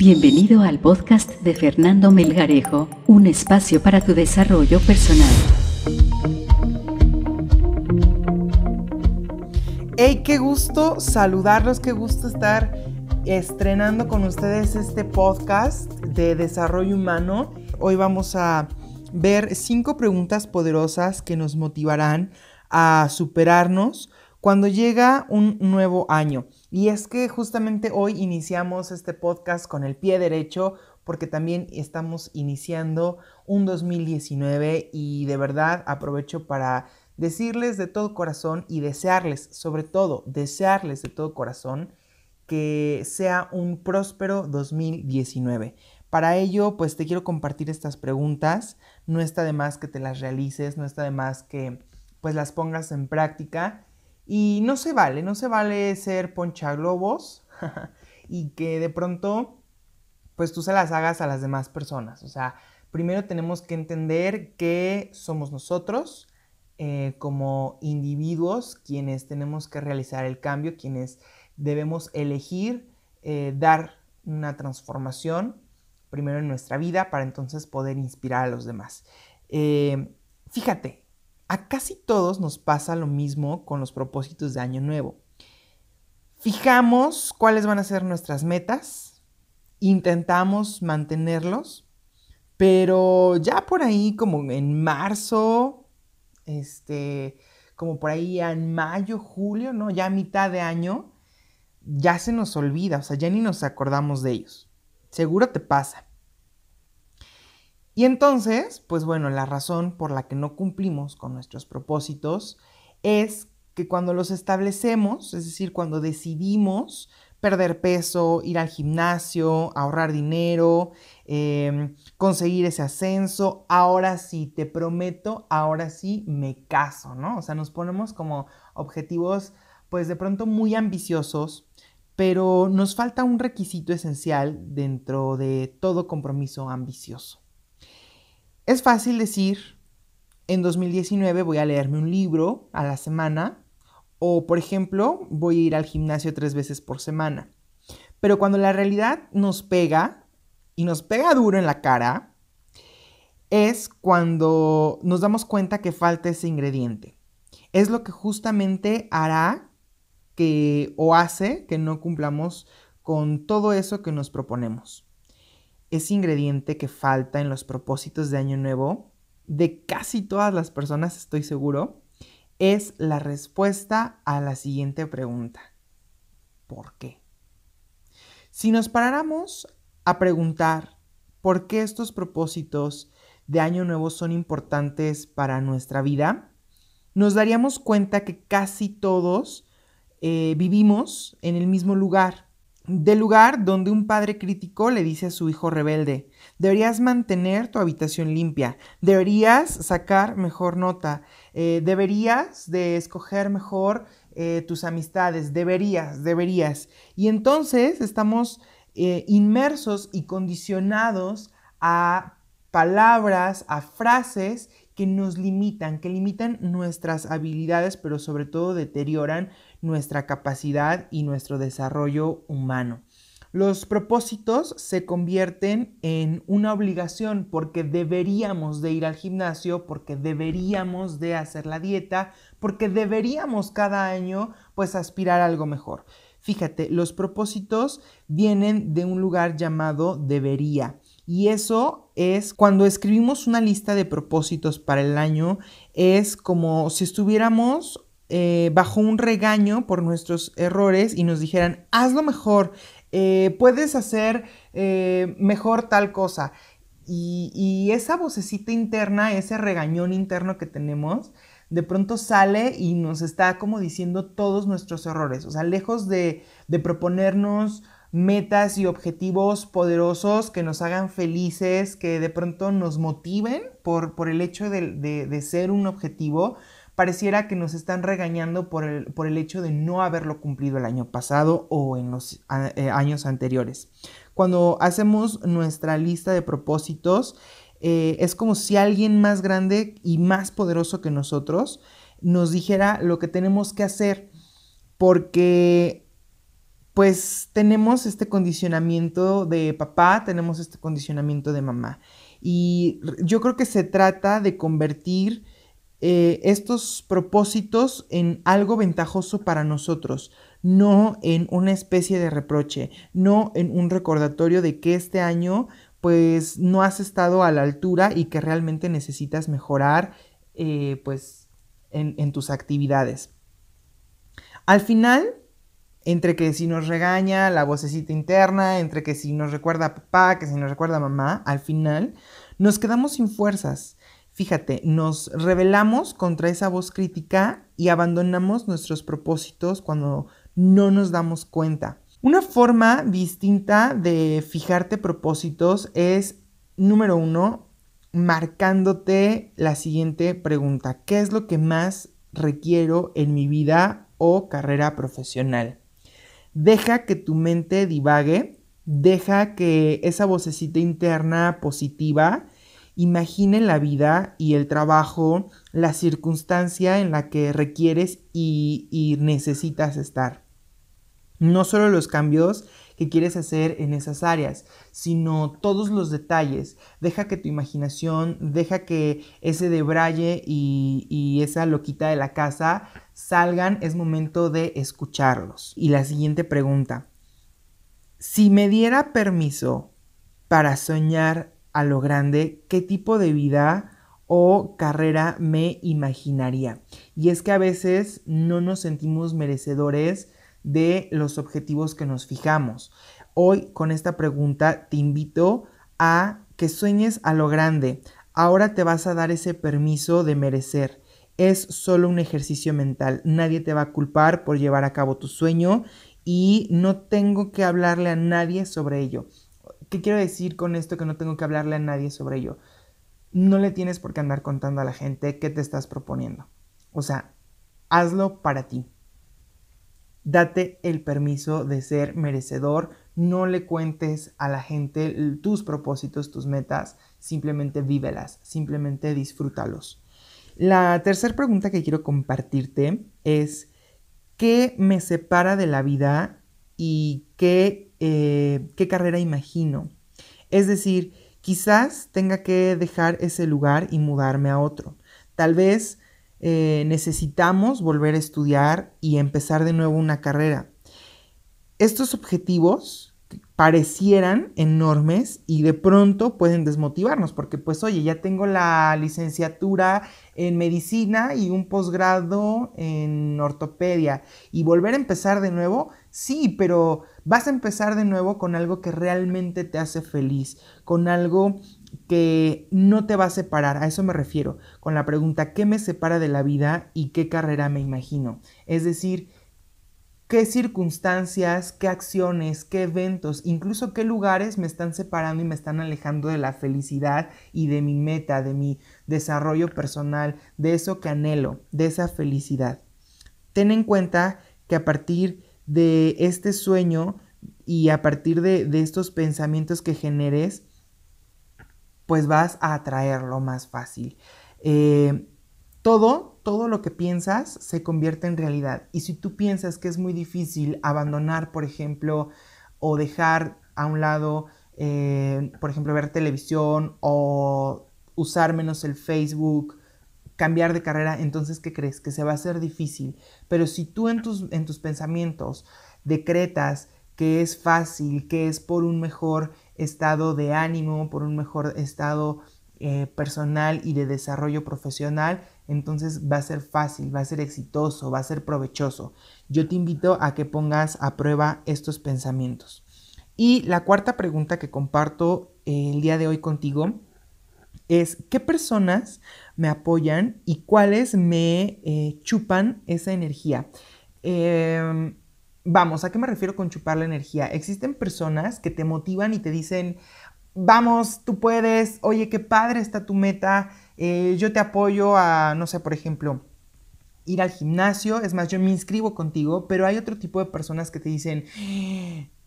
Bienvenido al podcast de Fernando Melgarejo, un espacio para tu desarrollo personal. Hey, qué gusto saludarlos, qué gusto estar estrenando con ustedes este podcast de desarrollo humano. Hoy vamos a ver cinco preguntas poderosas que nos motivarán a superarnos cuando llega un nuevo año. Y es que justamente hoy iniciamos este podcast con el pie derecho porque también estamos iniciando un 2019 y de verdad aprovecho para decirles de todo corazón y desearles, sobre todo, desearles de todo corazón que sea un próspero 2019. Para ello, pues te quiero compartir estas preguntas. No está de más que te las realices, no está de más que pues las pongas en práctica y no se vale, no se vale ser ponchaglobos y que de pronto pues tú se las hagas a las demás personas. O sea, primero tenemos que entender que somos nosotros eh, como individuos quienes tenemos que realizar el cambio, quienes debemos elegir eh, dar una transformación primero en nuestra vida para entonces poder inspirar a los demás. Eh, fíjate, a casi todos nos pasa lo mismo con los propósitos de año nuevo. Fijamos cuáles van a ser nuestras metas, intentamos mantenerlos, pero ya por ahí como en marzo, este, como por ahí en mayo, julio, ¿no? Ya a mitad de año, ya se nos olvida, o sea, ya ni nos acordamos de ellos. Seguro te pasa. Y entonces, pues bueno, la razón por la que no cumplimos con nuestros propósitos es que cuando los establecemos, es decir, cuando decidimos perder peso, ir al gimnasio, ahorrar dinero, em, conseguir ese ascenso, ahora sí, te prometo, ahora sí me caso, ¿no? O sea, nos ponemos como objetivos, pues de pronto muy ambiciosos, pero nos falta un requisito esencial dentro de todo compromiso ambicioso. Es fácil decir, en 2019 voy a leerme un libro a la semana o, por ejemplo, voy a ir al gimnasio tres veces por semana. Pero cuando la realidad nos pega y nos pega duro en la cara, es cuando nos damos cuenta que falta ese ingrediente. Es lo que justamente hará que o hace que no cumplamos con todo eso que nos proponemos ese ingrediente que falta en los propósitos de Año Nuevo, de casi todas las personas estoy seguro, es la respuesta a la siguiente pregunta. ¿Por qué? Si nos paráramos a preguntar por qué estos propósitos de Año Nuevo son importantes para nuestra vida, nos daríamos cuenta que casi todos eh, vivimos en el mismo lugar, del lugar donde un padre crítico le dice a su hijo rebelde, deberías mantener tu habitación limpia, deberías sacar mejor nota, eh, deberías de escoger mejor eh, tus amistades, deberías, deberías. Y entonces estamos eh, inmersos y condicionados a palabras, a frases que nos limitan, que limitan nuestras habilidades, pero sobre todo deterioran nuestra capacidad y nuestro desarrollo humano. Los propósitos se convierten en una obligación porque deberíamos de ir al gimnasio, porque deberíamos de hacer la dieta, porque deberíamos cada año pues aspirar a algo mejor. Fíjate, los propósitos vienen de un lugar llamado debería. Y eso es cuando escribimos una lista de propósitos para el año, es como si estuviéramos eh, bajo un regaño por nuestros errores y nos dijeran, hazlo mejor, eh, puedes hacer eh, mejor tal cosa. Y, esa vocecita interna, ese regañón interno que tenemos, de pronto sale y nos está como diciendo todos nuestros errores. O sea, lejos de, proponernos metas y objetivos poderosos que nos hagan felices, que de pronto nos motiven por, por el hecho de, de ser un objetivo, pareciera que nos están regañando por el, por el hecho de no haberlo cumplido el año pasado o en los eh, años anteriores. Cuando hacemos nuestra lista de propósitos, eh, es como si alguien más grande y más poderoso que nosotros nos dijera lo que tenemos que hacer, porque pues tenemos este condicionamiento de papá, tenemos este condicionamiento de mamá. Y yo creo que se trata de convertir eh, estos propósitos en algo ventajoso para nosotros, no en una especie de reproche, no en un recordatorio de que este año pues no has estado a la altura y que realmente necesitas mejorar eh, pues en, en tus actividades. Al final, entre que si nos regaña la vocecita interna, entre que si nos recuerda a papá, que si nos recuerda a mamá, al final nos quedamos sin fuerzas. Fíjate, nos rebelamos contra esa voz crítica y abandonamos nuestros propósitos cuando no nos damos cuenta. Una forma distinta de fijarte propósitos es, número uno, marcándote la siguiente pregunta. ¿Qué es lo que más requiero en mi vida o carrera profesional? Deja que tu mente divague, deja que esa vocecita interna positiva imagine la vida y el trabajo, la circunstancia en la que requieres y, y necesitas estar. No solo los cambios que quieres hacer en esas áreas, sino todos los detalles. Deja que tu imaginación, deja que ese debraye y, y esa loquita de la casa salgan. Es momento de escucharlos. Y la siguiente pregunta. Si me diera permiso para soñar a lo grande, ¿qué tipo de vida o carrera me imaginaría? Y es que a veces no nos sentimos merecedores de los objetivos que nos fijamos. Hoy con esta pregunta te invito a que sueñes a lo grande. Ahora te vas a dar ese permiso de merecer. Es solo un ejercicio mental. Nadie te va a culpar por llevar a cabo tu sueño y no tengo que hablarle a nadie sobre ello. ¿Qué quiero decir con esto que no tengo que hablarle a nadie sobre ello? No le tienes por qué andar contando a la gente qué te estás proponiendo. O sea, hazlo para ti. Date el permiso de ser merecedor. No le cuentes a la gente tus propósitos, tus metas. Simplemente vívelas, simplemente disfrútalos. La tercera pregunta que quiero compartirte es, ¿qué me separa de la vida y qué, eh, qué carrera imagino? Es decir, quizás tenga que dejar ese lugar y mudarme a otro. Tal vez eh, necesitamos volver a estudiar y empezar de nuevo una carrera. Estos objetivos parecieran enormes y de pronto pueden desmotivarnos porque pues oye, ya tengo la licenciatura en medicina y un posgrado en ortopedia y volver a empezar de nuevo, sí, pero vas a empezar de nuevo con algo que realmente te hace feliz, con algo que no te va a separar, a eso me refiero, con la pregunta ¿qué me separa de la vida y qué carrera me imagino? Es decir, qué circunstancias, qué acciones, qué eventos, incluso qué lugares me están separando y me están alejando de la felicidad y de mi meta, de mi desarrollo personal, de eso que anhelo, de esa felicidad. Ten en cuenta que a partir de este sueño y a partir de, estos pensamientos que generes, pues vas a atraerlo más fácil. Eh, todo, todo lo que piensas se convierte en realidad. Y si tú piensas que es muy difícil abandonar, por ejemplo, o dejar a un lado, eh, por ejemplo, ver televisión o usar menos el Facebook, cambiar de carrera, entonces, ¿qué crees? Que se va a hacer difícil. Pero si tú en tus, en tus pensamientos decretas que es fácil, que es por un mejor estado de ánimo, por un mejor estado eh, personal y de desarrollo profesional, entonces va a ser fácil, va a ser exitoso, va a ser provechoso. Yo te invito a que pongas a prueba estos pensamientos. Y la cuarta pregunta que comparto eh, el día de hoy contigo es, ¿qué personas me apoyan y cuáles me eh, chupan esa energía? Eh, Vamos, ¿a qué me refiero con chupar la energía? Existen personas que te motivan y te dicen, vamos, tú puedes, oye, qué padre está tu meta, eh, yo te apoyo a, no sé, por ejemplo, ir al gimnasio, es más, yo me inscribo contigo, pero hay otro tipo de personas que te dicen,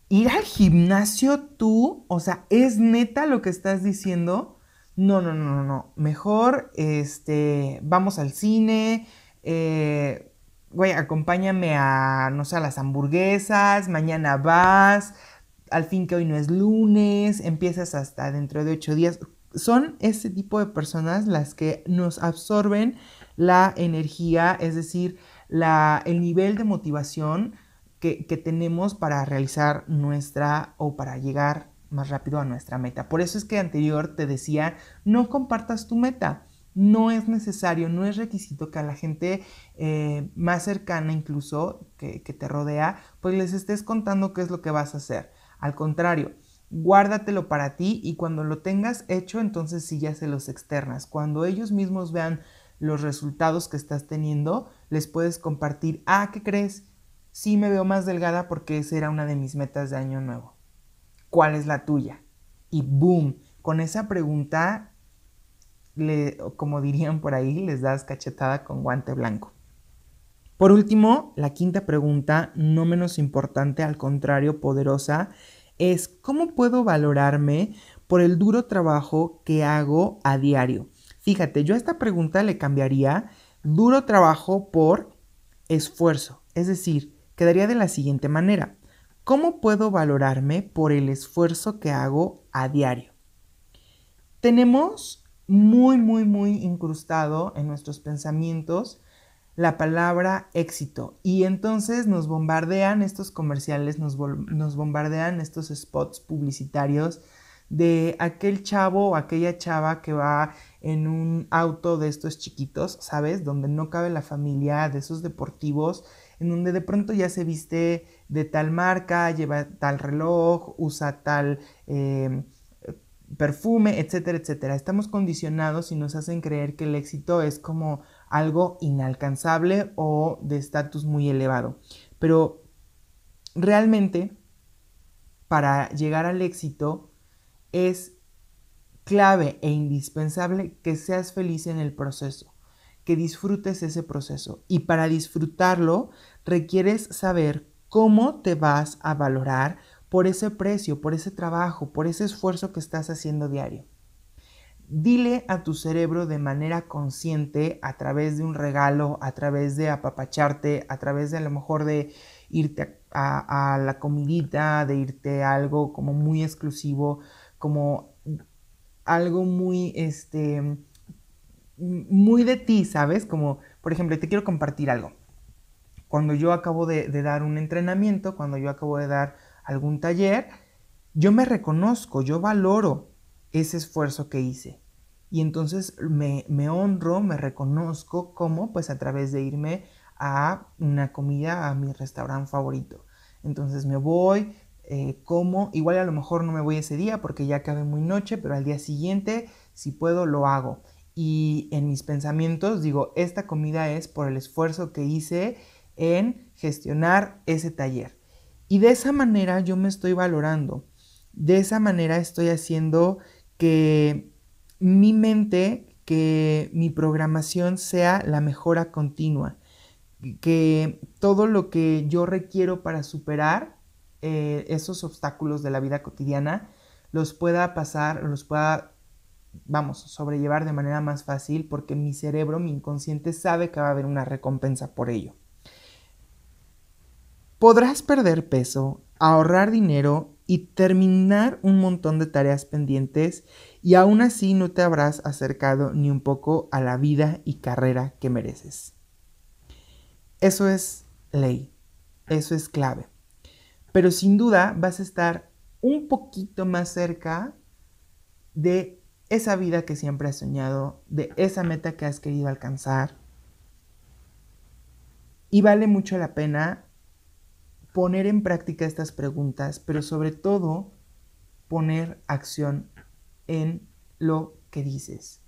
ir al gimnasio tú, o sea, ¿es neta lo que estás diciendo? No, no, no, no, no, mejor, este, vamos al cine, eh, güey, acompáñame a, no sé, a las hamburguesas, mañana vas, al fin que hoy no es lunes, empiezas hasta dentro de ocho días. Son ese tipo de personas las que nos absorben la energía, es decir, la, el nivel de motivación que, que tenemos para realizar nuestra o para llegar más rápido a nuestra meta. Por eso es que anterior te decía, no compartas tu meta. No es necesario, no es requisito que a la gente eh, más cercana incluso que, te rodea, pues les estés contando qué es lo que vas a hacer. Al contrario, guárdatelo para ti y cuando lo tengas hecho, entonces sí ya se los externas. Cuando ellos mismos vean los resultados que estás teniendo, les puedes compartir, ah, ¿qué crees? Sí me veo más delgada porque esa era una de mis metas de año nuevo. ¿Cuál es la tuya? Y boom, con esa pregunta como dirían por ahí, les das cachetada con guante blanco. Por último, la quinta pregunta, no menos importante, al contrario, poderosa, es ¿cómo puedo valorarme por el duro trabajo que hago a diario? Fíjate, yo a esta pregunta le cambiaría duro trabajo por esfuerzo. Es decir, quedaría de la siguiente manera. ¿Cómo puedo valorarme por el esfuerzo que hago a diario? Tenemos muy, muy, muy incrustado en nuestros pensamientos la palabra éxito. Y entonces nos bombardean estos comerciales, nos, bombardean estos spots publicitarios de aquel chavo o aquella chava que va en un auto de estos chiquitos, ¿sabes? Donde no cabe la familia, de esos deportivos, en donde de pronto ya se viste de tal marca, lleva tal reloj, usa tal... Eh, perfume, etcétera, etcétera. Estamos condicionados y nos hacen creer que el éxito es como algo inalcanzable o de estatus muy elevado. Pero realmente, para llegar al éxito, es clave e indispensable que seas feliz en el proceso, que disfrutes ese proceso. Y para disfrutarlo, requieres saber cómo te vas a valorar, por ese precio, por ese trabajo, por ese esfuerzo que estás haciendo diario. Dile a tu cerebro de manera consciente, a través de un regalo, a través de apapacharte, a través de a lo mejor de irte a, la comidita, de irte a algo como muy exclusivo, como algo muy, este, muy de ti, ¿sabes? Como, por ejemplo, te quiero compartir algo. Cuando yo acabo de dar un entrenamiento, cuando yo acabo de dar algún taller, yo me reconozco, yo valoro ese esfuerzo que hice. Y entonces me, honro, me reconozco como pues a través de irme a una comida a mi restaurante favorito. Entonces me voy, eh, como, igual a lo mejor no me voy ese día porque ya acabé muy noche, pero al día siguiente, si puedo, lo hago. Y en mis pensamientos digo, esta comida es por el esfuerzo que hice en gestionar ese taller. Y de esa manera yo me estoy valorando. De esa manera estoy haciendo que mi mente, que mi programación sea la mejora continua. Que todo lo que yo requiero para superar eh, esos obstáculos de la vida cotidiana los pueda pasar, los pueda, vamos, sobrellevar de manera más fácil porque mi cerebro, mi inconsciente sabe que va a haber una recompensa por ello. Podrás perder peso, ahorrar dinero y terminar un montón de tareas pendientes y aún así no te habrás acercado ni un poco a la vida y carrera que mereces. Eso es ley, eso es clave. Pero sin duda vas a estar un poquito más cerca de esa vida que siempre has soñado, de esa meta que has querido alcanzar. Y vale mucho la pena poner en práctica estas preguntas, pero sobre todo poner acción en lo que dices.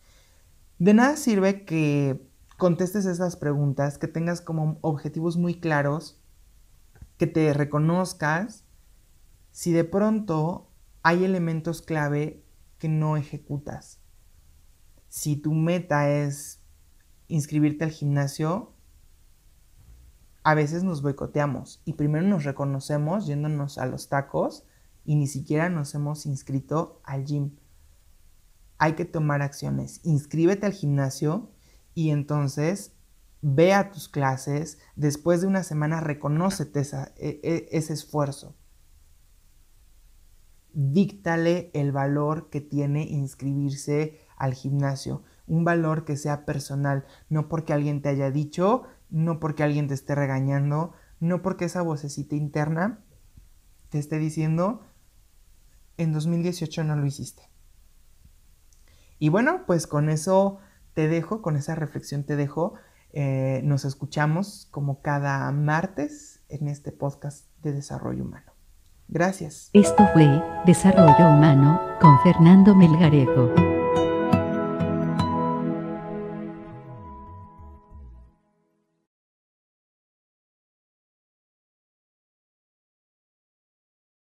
De nada sirve que contestes esas preguntas, que tengas como objetivos muy claros, que te reconozcas, si de pronto hay elementos clave que no ejecutas. Si tu meta es inscribirte al gimnasio, a veces nos boicoteamos y primero nos reconocemos yéndonos a los tacos y ni siquiera nos hemos inscrito al gym. Hay que tomar acciones. Inscríbete al gimnasio y entonces ve a tus clases, después de una semana reconócete e, e, ese esfuerzo. Díctale el valor que tiene inscribirse al gimnasio, un valor que sea personal, no porque alguien te haya dicho, no porque alguien te esté regañando, no porque esa vocecita interna te esté diciendo, en 2018 no lo hiciste. Y bueno, pues con eso te dejo, con esa reflexión te dejo. Eh, nos escuchamos como cada martes en este podcast de desarrollo humano. Gracias. Esto fue Desarrollo Humano con Fernando Melgarejo.